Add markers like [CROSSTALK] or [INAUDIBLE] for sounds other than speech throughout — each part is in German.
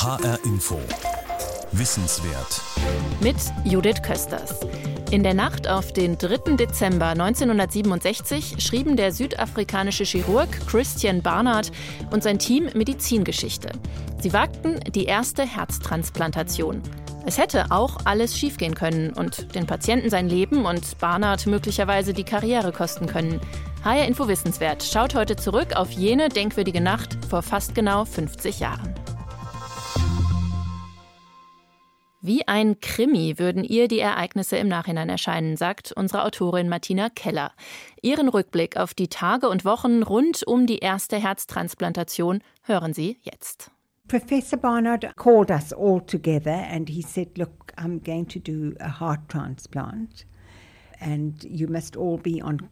HR Info. Wissenswert. Mit Judith Kösters. In der Nacht auf den 3. Dezember 1967 schrieben der südafrikanische Chirurg Christian Barnard und sein Team Medizingeschichte. Sie wagten die erste Herztransplantation. Es hätte auch alles schiefgehen können und den Patienten sein Leben und Barnard möglicherweise die Karriere kosten können. HR Info Wissenswert schaut heute zurück auf jene denkwürdige Nacht vor fast genau 50 Jahren. Wie ein Krimi würden ihr die Ereignisse im Nachhinein erscheinen, sagt unsere Autorin Martina Keller. Ihren Rückblick auf die Tage und Wochen rund um die erste Herztransplantation hören Sie jetzt. Professor Barnard called us all together and he said, Look, I'm going to do a heart transplant, and you must all be on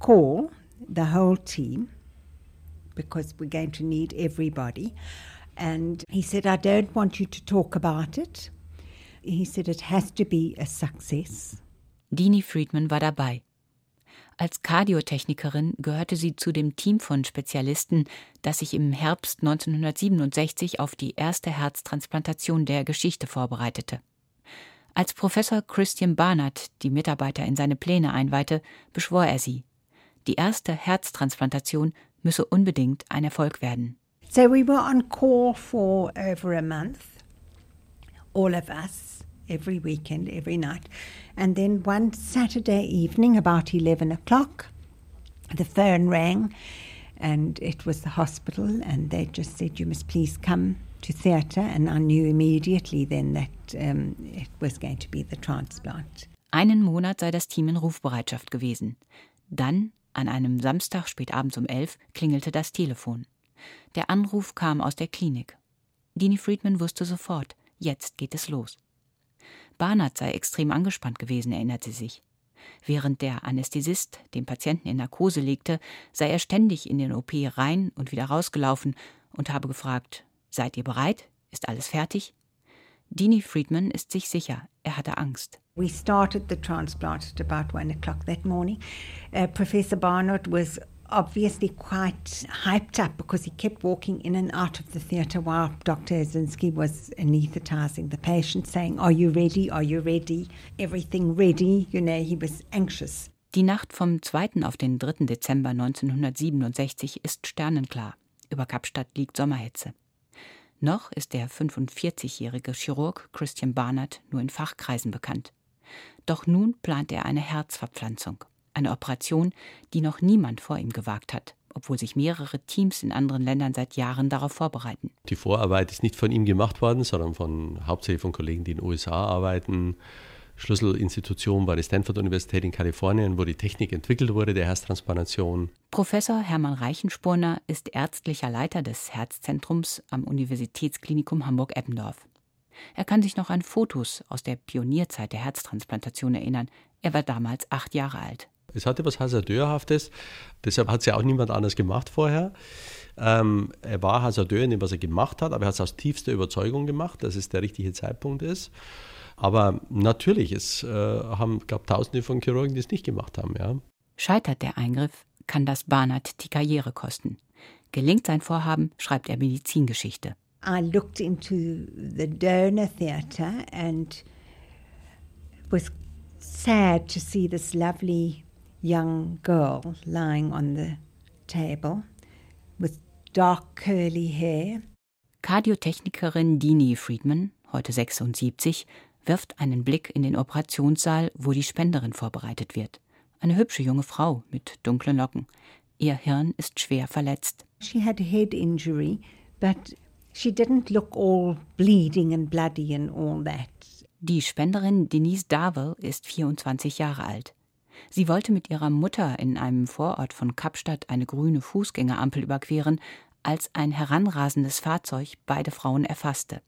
call, the whole team, because we're going to need everybody. And he said, I don't want you to talk about it. He said it has to be a success. Dini Friedman war dabei. Als Kardiotechnikerin gehörte sie zu dem Team von Spezialisten, das sich im Herbst 1967 auf die erste Herztransplantation der Geschichte vorbereitete. Als Professor Christian Barnard die Mitarbeiter in seine Pläne einweihte, beschwor er sie. Die erste Herztransplantation müsse unbedingt ein Erfolg werden. So we were on call for over a month, all of us. every weekend, every night. And then one Saturday evening, about 11 o'clock, the phone rang and it was the hospital, and they just said, You must please come to theatre. And I knew immediately then that um, it was going to be the transplant. Einen Monat sei das Team in Rufbereitschaft gewesen. Dann, an einem Samstag spätabends um elf, klingelte das Telefon. Der Anruf kam aus der Klinik. Dini Friedman wusste sofort, jetzt geht es los. Barnard sei extrem angespannt gewesen, erinnert sie sich. Während der Anästhesist den Patienten in Narkose legte, sei er ständig in den OP rein und wieder rausgelaufen und habe gefragt: Seid ihr bereit? Ist alles fertig? Dini Friedman ist sich sicher, er hatte Angst. We started the transplant at about one o'clock that morning. Uh, Professor Barnard was obviously quite hyped up because he kept walking in and out of the theatre while Dr. Azinski was anaesthetizing the patient, saying, Are you ready? Are you ready? Everything ready. You know, he was anxious. Die Nacht vom 2. auf den 3. Dezember 1967 ist sternenklar. Über Kapstadt liegt Sommerhitze. Noch ist der 45-jährige Chirurg Christian Barnard nur in Fachkreisen bekannt. Doch nun plant er eine Herzverpflanzung. Eine Operation, die noch niemand vor ihm gewagt hat, obwohl sich mehrere Teams in anderen Ländern seit Jahren darauf vorbereiten. Die Vorarbeit ist nicht von ihm gemacht worden, sondern von, hauptsächlich von Kollegen, die in den USA arbeiten. Schlüsselinstitution war die Stanford-Universität in Kalifornien, wo die Technik entwickelt wurde, der Herztransplantation. Professor Hermann Reichenspurner ist ärztlicher Leiter des Herzzentrums am Universitätsklinikum Hamburg-Eppendorf. Er kann sich noch an Fotos aus der Pionierzeit der Herztransplantation erinnern. Er war damals acht Jahre alt. Es hatte was Hasardeurhaftes, deshalb hat es ja auch niemand anders gemacht vorher. Ähm, er war Hasardeur in dem, was er gemacht hat, aber er hat es aus tiefster Überzeugung gemacht, dass es der richtige Zeitpunkt ist. Aber natürlich, es äh, haben, gab tausende von Chirurgen, die es nicht gemacht haben. Ja. Scheitert der Eingriff, kann das Barnard die Karriere kosten. Gelingt sein Vorhaben, schreibt er Medizingeschichte. I looked into the donor theatre and was sad to see this lovely young girl lying on the table with dark curly hair. Kardiotechnikerin Dini Friedman, heute 76, wirft einen Blick in den Operationssaal, wo die Spenderin vorbereitet wird. Eine hübsche junge Frau mit dunklen Locken. Ihr Hirn ist schwer verletzt. She had a head injury, but she didn't look all bleeding and bloody and all that. Die Spenderin Denise Darwell ist 24 Jahre alt. Sie wollte mit ihrer Mutter in einem Vorort von Kapstadt eine grüne Fußgängerampel überqueren, als ein heranrasendes Fahrzeug beide Frauen erfasste.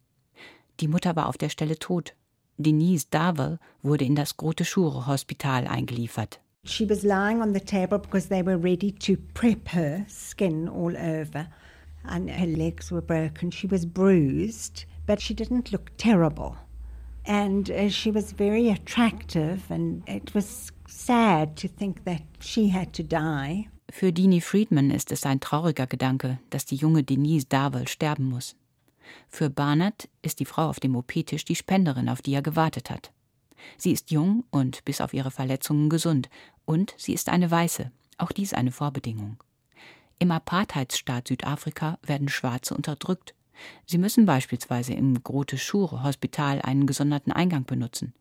Die Mutter war auf der Stelle tot. Denise Darwell wurde in das Grote Schure Hospital eingeliefert. She was lying on the table because they were ready to prep her, skin all over, and her legs were broken. She was bruised, but she didn't look terrible. And uh, she was very attractive, and it was sad to think that she had to die. Für Dini Friedman ist es ein trauriger Gedanke, dass die junge Denise Darwell sterben muss. Für Barnard ist die Frau auf dem OP-Tisch die Spenderin, auf die er gewartet hat. Sie ist jung und bis auf ihre Verletzungen gesund. Und sie ist eine Weiße. Auch dies eine Vorbedingung. Im Apartheidsstaat Südafrika werden Schwarze unterdrückt. Sie müssen beispielsweise im Grote Schure Hospital einen gesonderten Eingang benutzen.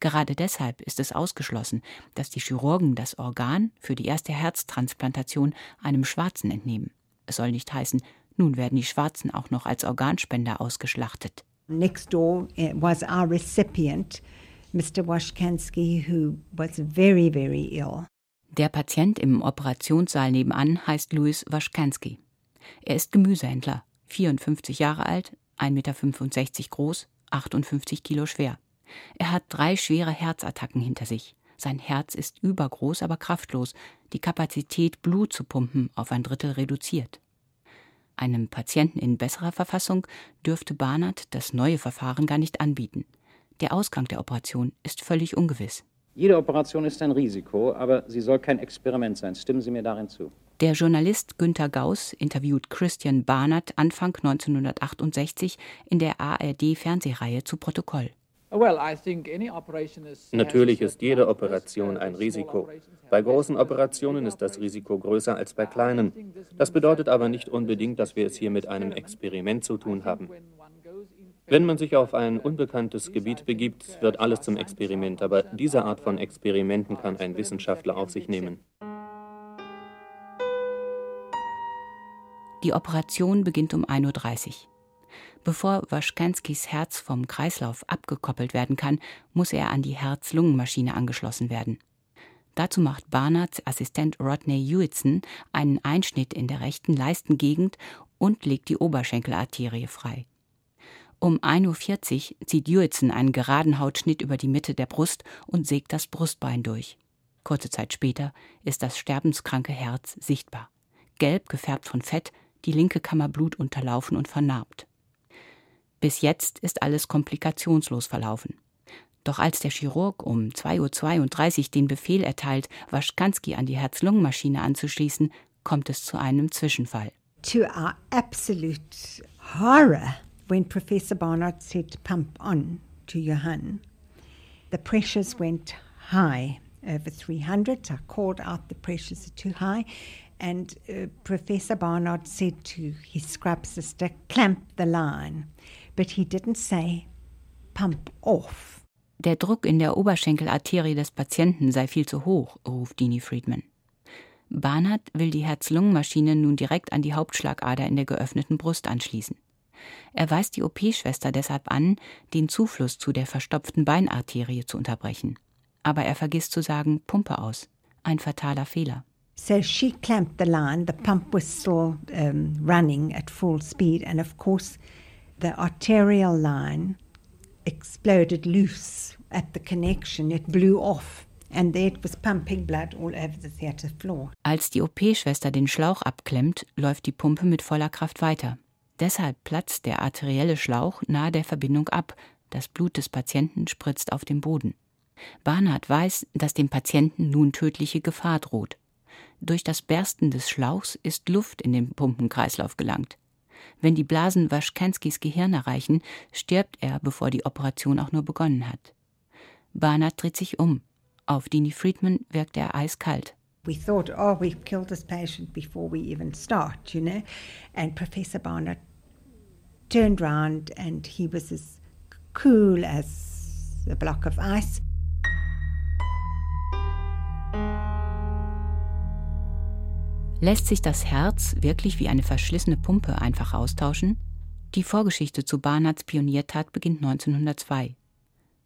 Gerade deshalb ist es ausgeschlossen, dass die Chirurgen das Organ für die erste Herztransplantation einem Schwarzen entnehmen. Es soll nicht heißen, nun werden die Schwarzen auch noch als Organspender ausgeschlachtet. Next door was our recipient, Mr. Washkansky, who was very, very ill. Der Patient im Operationssaal nebenan heißt Louis Washkansky. Er ist Gemüsehändler, 54 Jahre alt, 1,65 Meter groß, 58 Kilo schwer. Er hat drei schwere Herzattacken hinter sich. Sein Herz ist übergroß, aber kraftlos, die Kapazität, Blut zu pumpen, auf ein Drittel reduziert. Einem Patienten in besserer Verfassung dürfte Barnard das neue Verfahren gar nicht anbieten. Der Ausgang der Operation ist völlig ungewiss. Jede Operation ist ein Risiko, aber sie soll kein Experiment sein. Stimmen Sie mir darin zu? Der Journalist Günter Gauss interviewt Christian Barnard Anfang 1968 in der ARD-Fernsehreihe zu Protokoll. Natürlich ist jede Operation ein Risiko. Bei großen Operationen ist das Risiko größer als bei kleinen. Das bedeutet aber nicht unbedingt, dass wir es hier mit einem Experiment zu tun haben. Wenn man sich auf ein unbekanntes Gebiet begibt, wird alles zum Experiment, aber diese Art von Experimenten kann ein Wissenschaftler auf sich nehmen. Die Operation beginnt um 1.30 Uhr. Bevor Waschkanskis Herz vom Kreislauf abgekoppelt werden kann, muss er an die Herz-Lungen-Maschine angeschlossen werden. Dazu macht Barnards Assistent Rodney Hewitson einen Einschnitt in der rechten Leistengegend und legt die Oberschenkelarterie frei. Um 1.40 Uhr zieht Juritzen einen geraden Hautschnitt über die Mitte der Brust und sägt das Brustbein durch. Kurze Zeit später ist das sterbenskranke Herz sichtbar. Gelb gefärbt von Fett, die linke Kammer blutunterlaufen und vernarbt. Bis jetzt ist alles komplikationslos verlaufen. Doch als der Chirurg um 2.32 Uhr den Befehl erteilt, Waschkanski an die Herz-Lungen-Maschine anzuschließen, kommt es zu einem Zwischenfall. To our absolute horror when Professor Barnard said pump on to Johann, the pressures went high, over 300. I called out the pressures are too high. And uh, Professor Barnard said to his scrub sister, clamp the line. But he didn't say pump off. Der Druck in der Oberschenkelarterie des Patienten sei viel zu hoch, ruft Dini Friedman. Barnard will die Herz-Lungen-Maschine nun direkt an die Hauptschlagader in der geöffneten Brust anschließen. Er weist die OP-Schwester deshalb an, den Zufluss zu der verstopften Beinarterie zu unterbrechen. Aber er vergisst zu sagen Pumpe aus. Ein fataler Fehler. So she clamped the line. The pump was still um, running at full speed, and of course, the arterial line exploded loose at the connection. It blew off. And there it was pumping blood all over the theater floor. Als die OP-Schwester den Schlauch abklemmt, läuft die Pumpe mit voller Kraft weiter. Deshalb platzt der arterielle Schlauch nahe der Verbindung ab. Das Blut des Patienten spritzt auf den Boden. Barnard weiß, dass dem Patienten nun tödliche Gefahr droht. Durch das Bersten des Schlauchs ist Luft in den Pumpenkreislauf gelangt. Wenn die Blasen Waschkanskis Gehirn erreichen, stirbt er, bevor die Operation auch nur begonnen hat. Barnard dreht sich um. Auf Dini Friedman wirkt er eiskalt. We thought, oh, we've killed this patient before we even start, you know. And Professor Barnard turned round and he was as cool as a block of ice. Lässt sich das Herz wirklich wie eine verschlissene Pumpe einfach austauschen? Die Vorgeschichte zu Barnards Pioniertat beginnt 1902.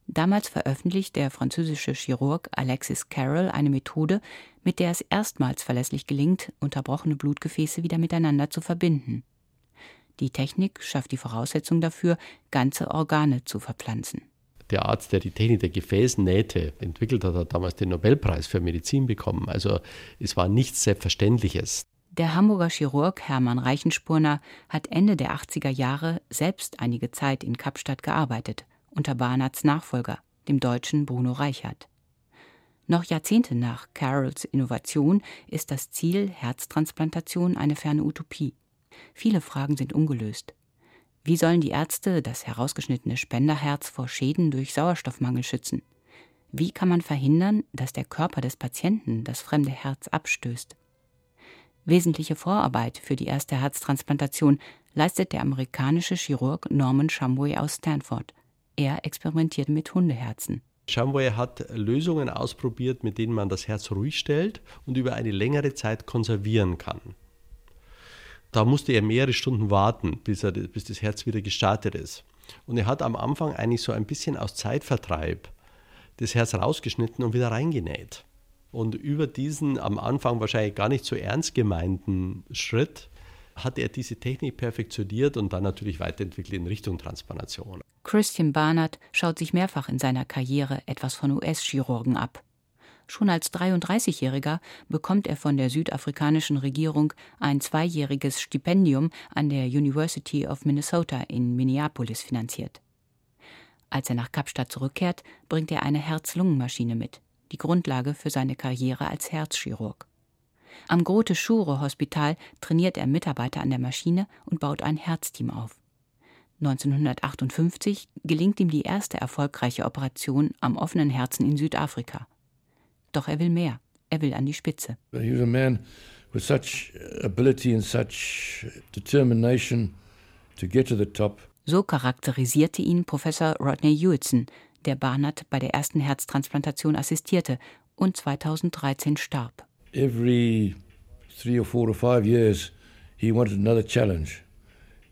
Damals veröffentlicht der französische Chirurg Alexis Carroll eine Methode, mit der es erstmals verlässlich gelingt, unterbrochene Blutgefäße wieder miteinander zu verbinden. Die Technik schafft die Voraussetzung dafür, ganze Organe zu verpflanzen. Der Arzt, der die Technik der Gefäßnähte entwickelt hat, hat damals den Nobelpreis für Medizin bekommen. Also es war nichts Selbstverständliches. Der Hamburger Chirurg Hermann Reichenspurner hat Ende der 80er Jahre selbst einige Zeit in Kapstadt gearbeitet, unter Barnards Nachfolger, dem Deutschen Bruno Reichert. Noch Jahrzehnte nach Carrolls Innovation ist das Ziel Herztransplantation eine ferne Utopie. Viele Fragen sind ungelöst. Wie sollen die Ärzte das herausgeschnittene Spenderherz vor Schäden durch Sauerstoffmangel schützen? Wie kann man verhindern, dass der Körper des Patienten das fremde Herz abstößt? Wesentliche Vorarbeit für die erste Herztransplantation leistet der amerikanische Chirurg Norman Shumway aus Stanford. Er experimentierte mit Hundeherzen. Shumway hat Lösungen ausprobiert, mit denen man das Herz ruhig stellt und über eine längere Zeit konservieren kann. Da musste er mehrere Stunden warten, bis, er, bis das Herz wieder gestartet ist. Und er hat am Anfang eigentlich so ein bisschen aus Zeitvertreib das Herz rausgeschnitten und wieder reingenäht. Und über diesen am Anfang wahrscheinlich gar nicht so ernst gemeinten Schritt hat er diese Technik perfektioniert und dann natürlich weiterentwickelt in Richtung Transplantation. Christian Barnard schaut sich mehrfach in seiner Karriere etwas von US-Chirurgen ab. Schon als 33-Jähriger bekommt er von der südafrikanischen Regierung ein zweijähriges Stipendium an der University of Minnesota in Minneapolis finanziert. Als er nach Kapstadt zurückkehrt, bringt er eine Herz-Lungen-Maschine mit, die Grundlage für seine Karriere als Herzchirurg. Am Grote Schure Hospital trainiert er Mitarbeiter an der Maschine und baut ein Herzteam auf. 1958 gelingt ihm die erste erfolgreiche Operation am offenen Herzen in Südafrika. Doch er will mehr. Er will an die Spitze. He was a man with such ability and such determination to get to the top. So charakterisierte ihn Professor Rodney Hewitson, der Barnard bei der ersten Herztransplantation assistierte und 2013 starb. Every three or four or five years, he wanted another challenge.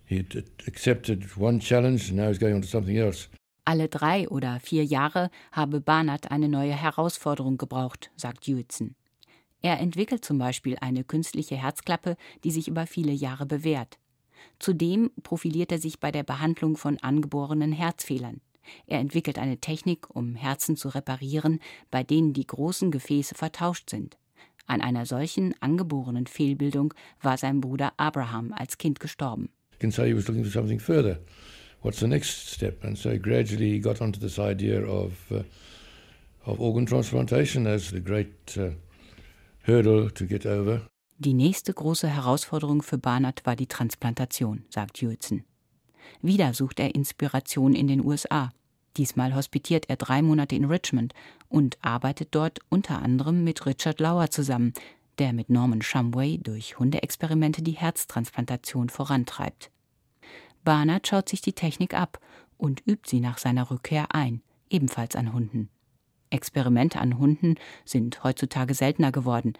He accepted one challenge and now he's going on to something else. Alle drei oder vier Jahre habe Barnard eine neue Herausforderung gebraucht, sagt Hewitson. Er entwickelt zum Beispiel eine künstliche Herzklappe, die sich über viele Jahre bewährt. Zudem profiliert er sich bei der Behandlung von angeborenen Herzfehlern. Er entwickelt eine Technik, um Herzen zu reparieren, bei denen die großen Gefäße vertauscht sind. An einer solchen angeborenen Fehlbildung war sein Bruder Abraham als Kind gestorben. You can say he was looking for something further. What's the next step? And so gradually he got onto this idea of uh, of organ transplantation as the great uh, hurdle to get over. Die nächste große Herausforderung für Barnard war die Transplantation, sagt Hewitson. Wieder sucht er Inspiration in den USA. Diesmal hospitiert er drei Monate in Richmond und arbeitet dort unter anderem mit Richard Lauer zusammen, der mit Norman Shumway durch Hundeexperimente die Herztransplantation vorantreibt. Barnard schaut sich die Technik ab und übt sie nach seiner Rückkehr ein, ebenfalls an Hunden. Experimente an Hunden sind heutzutage seltener geworden.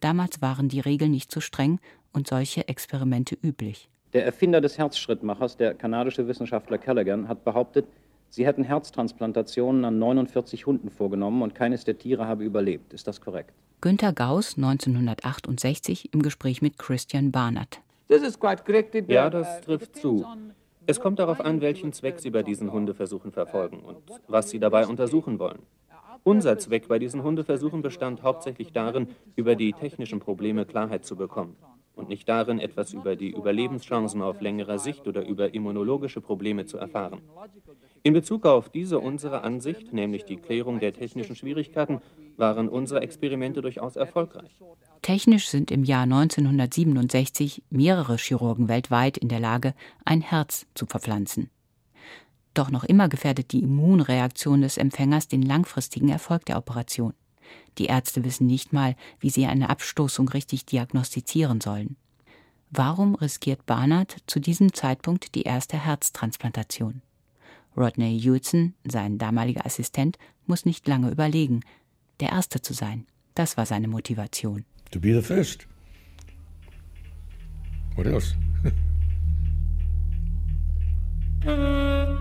Damals waren die Regeln nicht so streng und solche Experimente üblich. Der Erfinder des Herzschrittmachers, der kanadische Wissenschaftler Callaghan, hat behauptet, sie hätten Herztransplantationen an 49 Hunden vorgenommen und keines der Tiere habe überlebt. Ist das korrekt? Günter Gauss 1968 im Gespräch mit Christian Barnard. Ja, das trifft zu. Es kommt darauf an, welchen Zweck Sie bei diesen Hundeversuchen verfolgen und was Sie dabei untersuchen wollen. Unser Zweck bei diesen Hundeversuchen bestand hauptsächlich darin, über die technischen Probleme Klarheit zu bekommen und nicht darin, etwas über die Überlebenschancen auf längere Sicht oder über immunologische Probleme zu erfahren. In Bezug auf diese unsere Ansicht, nämlich die Klärung der technischen Schwierigkeiten, waren unsere Experimente durchaus erfolgreich. Technisch sind im Jahr 1967 mehrere Chirurgen weltweit in der Lage, ein Herz zu verpflanzen. Doch noch immer gefährdet die Immunreaktion des Empfängers den langfristigen Erfolg der Operation. Die Ärzte wissen nicht mal, wie sie eine Abstoßung richtig diagnostizieren sollen. Warum riskiert Barnard zu diesem Zeitpunkt die erste Herztransplantation? Rodney Hewitson, sein damaliger Assistent, muss nicht lange überlegen. Der Erste zu sein, das war seine Motivation. To be the first. What else? [LAUGHS]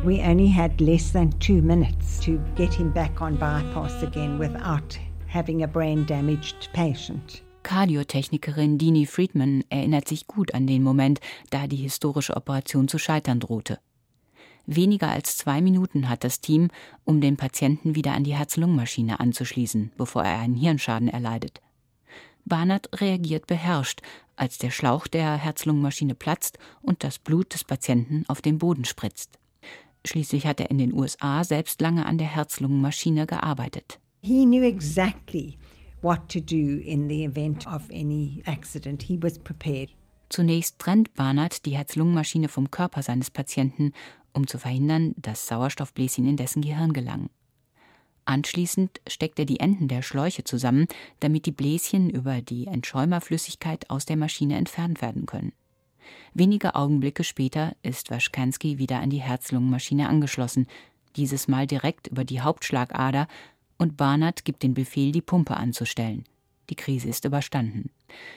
We only had less than two minutes to get him back on bypass again without having a brain damaged patient. Kardiotechnikerin Dini Friedman erinnert sich gut an den Moment, da die historische Operation zu scheitern drohte. Weniger als zwei Minuten hat das Team, um den Patienten wieder an die Herz-Lungen-Maschine anzuschließen, bevor er einen Hirnschaden erleidet. Barnard reagiert beherrscht, als der Schlauch der Herz-Lungen-Maschine platzt und das Blut des Patienten auf den Boden spritzt. Schließlich hat er in den USA selbst lange an der Herz-Lungen-Maschine gearbeitet. He knew exactly what to do in the event of any accident. He was prepared. Zunächst trennt Barnard die Herz-Lungen-Maschine vom Körper seines Patienten, um zu verhindern, dass Sauerstoffbläschen in dessen Gehirn gelangen. Anschließend steckt er die Enden der Schläuche zusammen, damit die Bläschen über die Entschäumerflüssigkeit aus der Maschine entfernt werden können. Wenige Augenblicke später ist Waschkanski wieder an die Herz-Lungen-Maschine angeschlossen, dieses Mal direkt über die Hauptschlagader, und Barnard gibt den Befehl, die Pumpe anzustellen. Die Krise ist überstanden.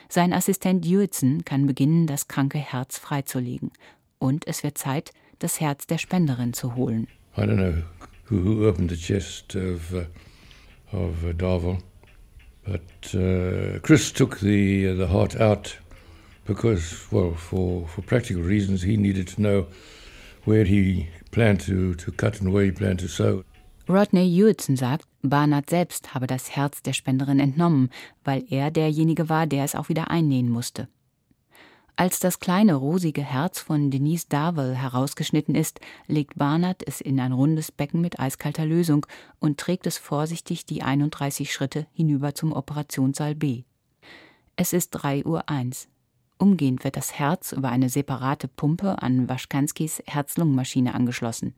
Sein Assistent Jürzen kann beginnen, das kranke Herz freizulegen. Und es wird Zeit, das Herz der Spenderin zu holen. I don't know who opened the chest of, uh, of uh, Darvel, but uh, Chris took the, uh, the heart out because, well, for, for practical reasons, he needed to know where he planned to, to cut and where he planned to sew. Rodney Hewitson sagt, Barnard selbst habe das Herz der Spenderin entnommen, weil er derjenige war, der es auch wieder einnähen musste. Als das kleine rosige Herz von Denise Darwell herausgeschnitten ist, legt Barnard es in ein rundes Becken mit eiskalter Lösung und trägt es vorsichtig die 31 Schritte hinüber zum Operationssaal B. Es ist 3 Uhr. 1. Umgehend wird das Herz über eine separate Pumpe an Waschkanskis Herz-Lungen-Maschine angeschlossen.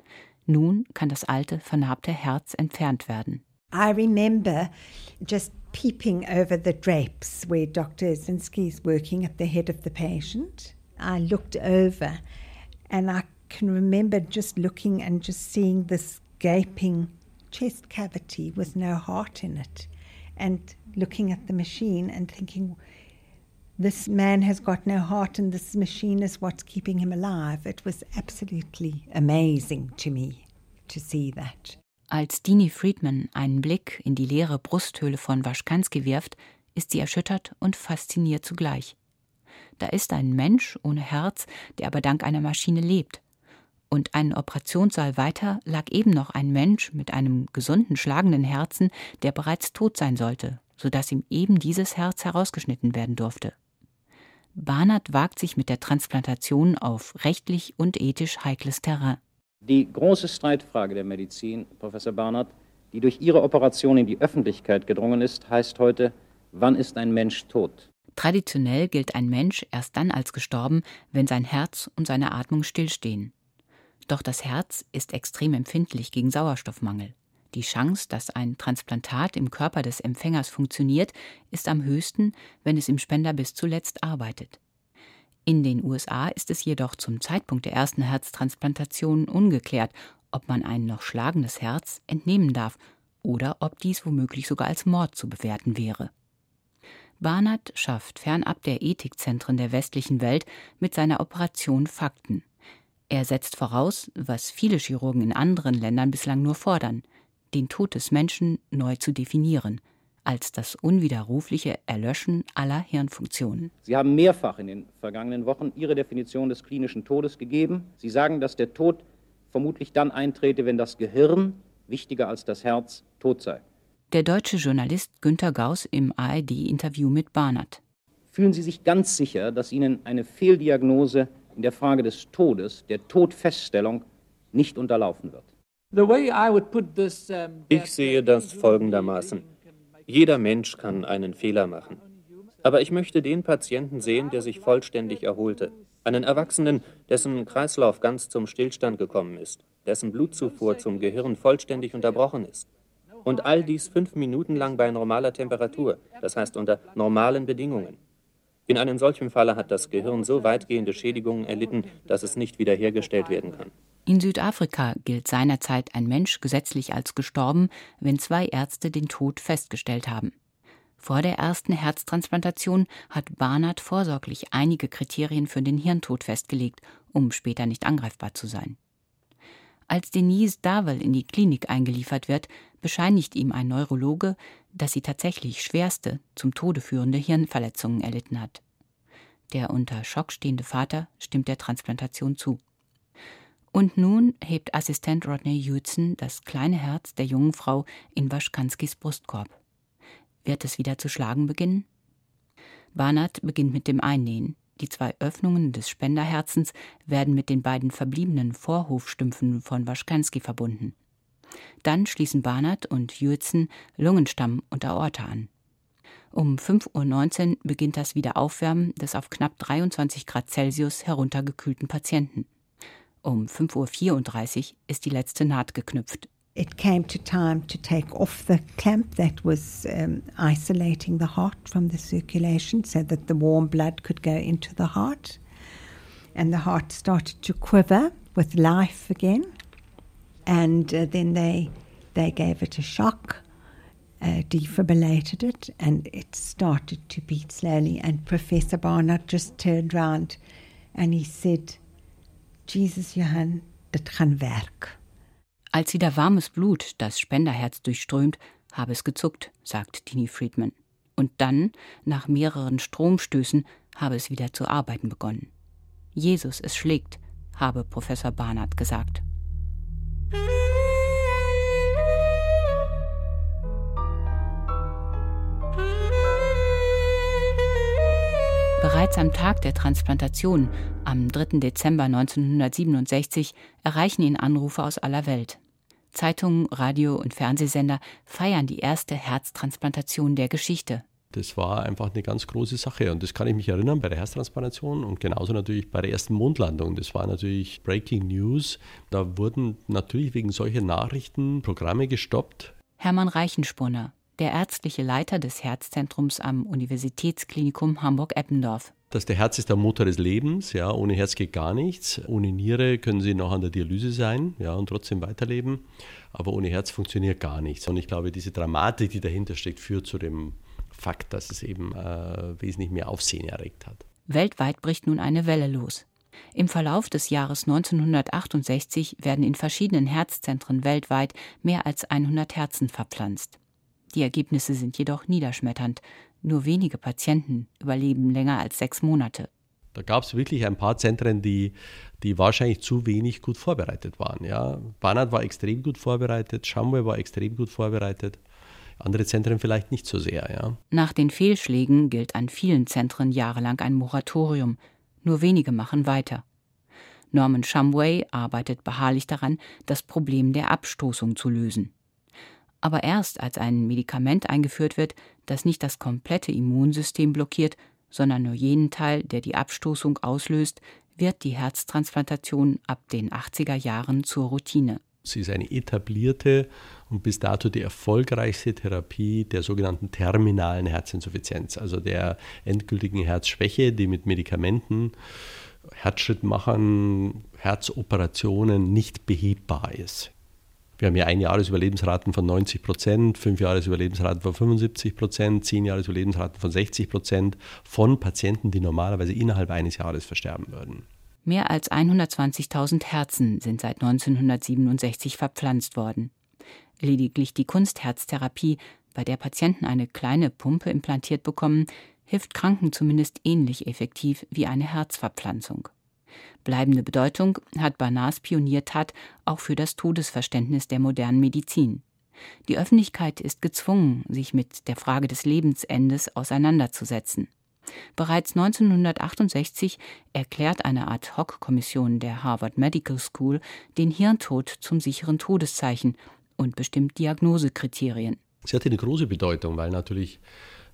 Nun kann das alte, vernarbte Herz entfernt werden. I remember just peeping over the drapes where Dr. Zinsky is working at the head of the patient. I looked over and I can remember just looking and just seeing this gaping chest cavity with no heart in it and looking at the machine and thinking, this man has got no heart and this machine is what's keeping him alive. It was absolutely amazing to me to see that. Als Dini Friedman einen Blick in die leere Brusthöhle von Waschkanski wirft, ist sie erschüttert und fasziniert zugleich. Da ist ein Mensch ohne Herz, der aber dank einer Maschine lebt. Und einen Operationssaal weiter lag eben noch ein Mensch mit einem gesunden, schlagenden Herzen, der bereits tot sein sollte, so dass ihm eben dieses Herz herausgeschnitten werden durfte. Barnard wagt sich mit der Transplantation auf rechtlich und ethisch heikles Terrain. Die große Streitfrage der Medizin, Professor Barnard, die durch Ihre Operation in die Öffentlichkeit gedrungen ist, heißt heute, wann ist ein Mensch tot? Traditionell gilt ein Mensch erst dann als gestorben, wenn sein Herz und seine Atmung stillstehen. Doch das Herz ist extrem empfindlich gegen Sauerstoffmangel. Die Chance, dass ein Transplantat im Körper des Empfängers funktioniert, ist am höchsten, wenn es im Spender bis zuletzt arbeitet. In den USA ist es jedoch zum Zeitpunkt der ersten Herztransplantation ungeklärt, ob man ein noch schlagendes Herz entnehmen darf oder ob dies womöglich sogar als Mord zu bewerten wäre. Barnard schafft fernab der Ethikzentren der westlichen Welt mit seiner Operation Fakten. Er setzt voraus, was viele Chirurgen in anderen Ländern bislang nur fordern, den Tod des Menschen neu zu definieren – als das unwiderrufliche Erlöschen aller Hirnfunktionen. Sie haben mehrfach in den vergangenen Wochen Ihre Definition des klinischen Todes gegeben. Sie sagen, dass der Tod vermutlich dann eintrete, wenn das Gehirn, wichtiger als das Herz, tot sei. Der deutsche Journalist Günter Gauss im ARD-Interview mit Barnard. Fühlen Sie sich ganz sicher, dass Ihnen eine Fehldiagnose in der Frage des Todes, der Todfeststellung, nicht unterlaufen wird? Ich sehe das folgendermaßen. Jeder Mensch kann einen Fehler machen. Aber ich möchte den Patienten sehen, der sich vollständig erholte. Einen Erwachsenen, dessen Kreislauf ganz zum Stillstand gekommen ist, dessen Blutzufuhr zum Gehirn vollständig unterbrochen ist. Und all dies fünf Minuten lang bei normaler Temperatur, das heißt unter normalen Bedingungen. In einem solchen Falle hat das Gehirn so weitgehende Schädigungen erlitten, dass es nicht wiederhergestellt werden kann. In Südafrika gilt seinerzeit ein Mensch gesetzlich als gestorben, wenn zwei Ärzte den Tod festgestellt haben. Vor der ersten Herztransplantation hat Barnard vorsorglich einige Kriterien für den Hirntod festgelegt, um später nicht angreifbar zu sein. Als Denise Darwell in die Klinik eingeliefert wird, bescheinigt ihm ein Neurologe, dass sie tatsächlich schwerste, zum Tode führende Hirnverletzungen erlitten hat. Der unter Schock stehende Vater stimmt der Transplantation zu. Und nun hebt Assistent Rodney Hewitson das kleine Herz der jungen Frau in Waschkanskis Brustkorb. Wird es wieder zu schlagen beginnen? Barnard beginnt mit dem Einnähen. Die zwei Öffnungen des Spenderherzens werden mit den beiden verbliebenen Vorhofstümpfen von Waschkanski verbunden. Dann schließen Barnard und Hewitson Lungenstamm und Aorta an. Um 5.19 Uhr beginnt das Wiederaufwärmen des auf knapp 23 Grad Celsius heruntergekühlten Patienten. Um 5.34 Uhr ist die letzte Naht geknüpft. It came to time to take off the clamp that was um, isolating the heart from the circulation so that the warm blood could go into the heart. And the heart started to quiver with life again. And uh, then they, they gave it a shock, uh, defibrillated it, and it started to beat slowly. And Professor Barnard just turned round and he said, Jesus Johann, das kann werk. Als wieder warmes Blut das Spenderherz durchströmt, habe es gezuckt, sagt Dini Friedman. Und dann, nach mehreren Stromstößen, habe es wieder zu arbeiten begonnen. Jesus, es schlägt, habe Professor Barnard gesagt. Bereits am Tag der Transplantation, am 3. Dezember 1967, erreichen ihn Anrufe aus aller Welt. Zeitungen, Radio und Fernsehsender feiern die erste Herztransplantation der Geschichte. Das war einfach eine ganz große Sache und das kann ich mich erinnern bei der Herztransplantation und genauso natürlich bei der ersten Mondlandung. Das war natürlich Breaking News. Da wurden natürlich wegen solcher Nachrichten Programme gestoppt. Hermann Reichenspunner, der ärztliche Leiter des Herzzentrums am Universitätsklinikum Hamburg-Eppendorf. Dass der Herz ist der Motor des Lebens, ja, ohne Herz geht gar nichts. Ohne Niere können Sie noch an der Dialyse sein, ja, und trotzdem weiterleben. Aber ohne Herz funktioniert gar nichts. Und ich glaube, diese Dramatik, die dahinter steckt, führt zu dem Fakt, dass es eben äh, wesentlich mehr Aufsehen erregt hat. Weltweit bricht nun eine Welle los. Im Verlauf des Jahres 1968 werden in verschiedenen Herzzentren weltweit mehr als 100 Herzen verpflanzt. Die Ergebnisse sind jedoch niederschmetternd. Nur wenige Patienten überleben länger als sechs Monate. Da gab es wirklich ein paar Zentren, die, die wahrscheinlich zu wenig gut vorbereitet waren. Ja. Banat war extrem gut vorbereitet, Shamwe war extrem gut vorbereitet, andere Zentren vielleicht nicht so sehr. Ja. Nach den Fehlschlägen gilt an vielen Zentren jahrelang ein Moratorium. Nur wenige machen weiter. Norman Shumway arbeitet beharrlich daran, das Problem der Abstoßung zu lösen. Aber erst als ein Medikament eingeführt wird, das nicht das komplette Immunsystem blockiert, sondern nur jenen Teil, der die Abstoßung auslöst, wird die Herztransplantation ab den 80er Jahren zur Routine. Sie ist eine etablierte und bis dato die erfolgreichste Therapie der sogenannten terminalen Herzinsuffizienz, also der endgültigen Herzschwäche, die mit Medikamenten, Herzschrittmachern, Herzoperationen nicht behebbar ist. Wir haben ja ein Jahresüberlebensraten von 90 Prozent, fünf Jahresüberlebensraten von 75 Prozent, zehn Jahresüberlebensraten von 60 Prozent von Patienten, die normalerweise innerhalb eines Jahres versterben würden. Mehr als 120.000 Herzen sind seit 1967 verpflanzt worden. Lediglich die Kunstherztherapie, bei der Patienten eine kleine Pumpe implantiert bekommen, hilft Kranken zumindest ähnlich effektiv wie eine Herzverpflanzung. Bleibende Bedeutung hat Barnards Pioniertat auch für das Todesverständnis der modernen Medizin. Die Öffentlichkeit ist gezwungen, sich mit der Frage des Lebensendes auseinanderzusetzen. Bereits 1968 erklärt eine Ad-hoc-Kommission der Harvard Medical School den Hirntod zum sicheren Todeszeichen und bestimmt Diagnosekriterien. Sie hatte eine große Bedeutung, weil natürlich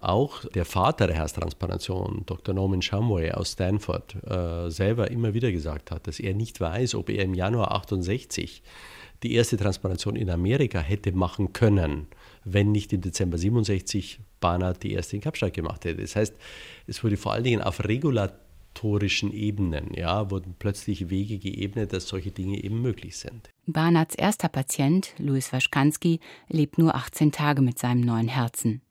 auch der Vater der Herztransplantation, Dr. Norman Shumway aus Stanford, äh, selber immer wieder gesagt hat, dass er nicht weiß, ob er im Januar 68 die erste Transplantation in Amerika hätte machen können, wenn nicht im Dezember 67 Barnard die erste in Kapstadt gemacht hätte. Das heißt, es wurde vor allen Dingen auf regulatorischen Ebenen, ja, wurden plötzlich Wege geebnet, dass solche Dinge eben möglich sind. Barnards erster Patient, Louis Waschkanski, lebt nur 18 Tage mit seinem neuen Herzen.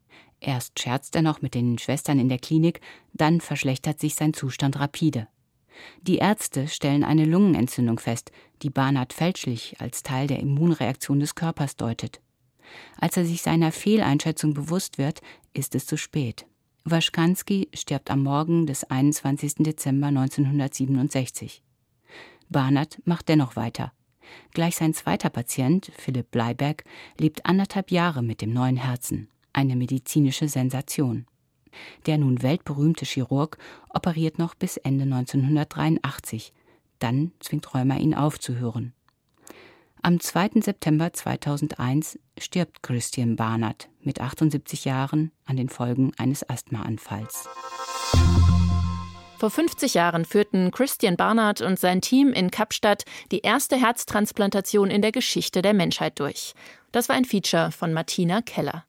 Erst scherzt er noch mit den Schwestern in der Klinik, dann verschlechtert sich sein Zustand rapide. Die Ärzte stellen eine Lungenentzündung fest, die Barnard fälschlich als Teil der Immunreaktion des Körpers deutet. Als er sich seiner Fehleinschätzung bewusst wird, ist es zu spät. Waschkanski stirbt am Morgen des 21. Dezember 1967. Barnard macht dennoch weiter. Gleich sein zweiter Patient, Philipp Bleiberg, lebt anderthalb Jahre mit dem neuen Herzen eine medizinische Sensation. Der nun weltberühmte Chirurg operiert noch bis Ende 1983. Dann zwingt Rheuma ihn aufzuhören. Am Am 2. September 2001 stirbt Christian Barnard mit 78 Jahren an den Folgen eines Asthmaanfalls. Vor 50 Jahren führten Christian Barnard und sein Team in Kapstadt die erste Herztransplantation in der Geschichte der Menschheit durch. Das war ein Feature von Martina Keller.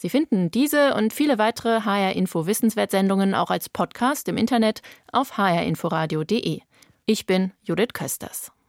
Sie finden diese und viele weitere HR Info Wissenswertsendungen auch als Podcast im Internet auf hrinforadio.de. Ich bin Judith Kösters.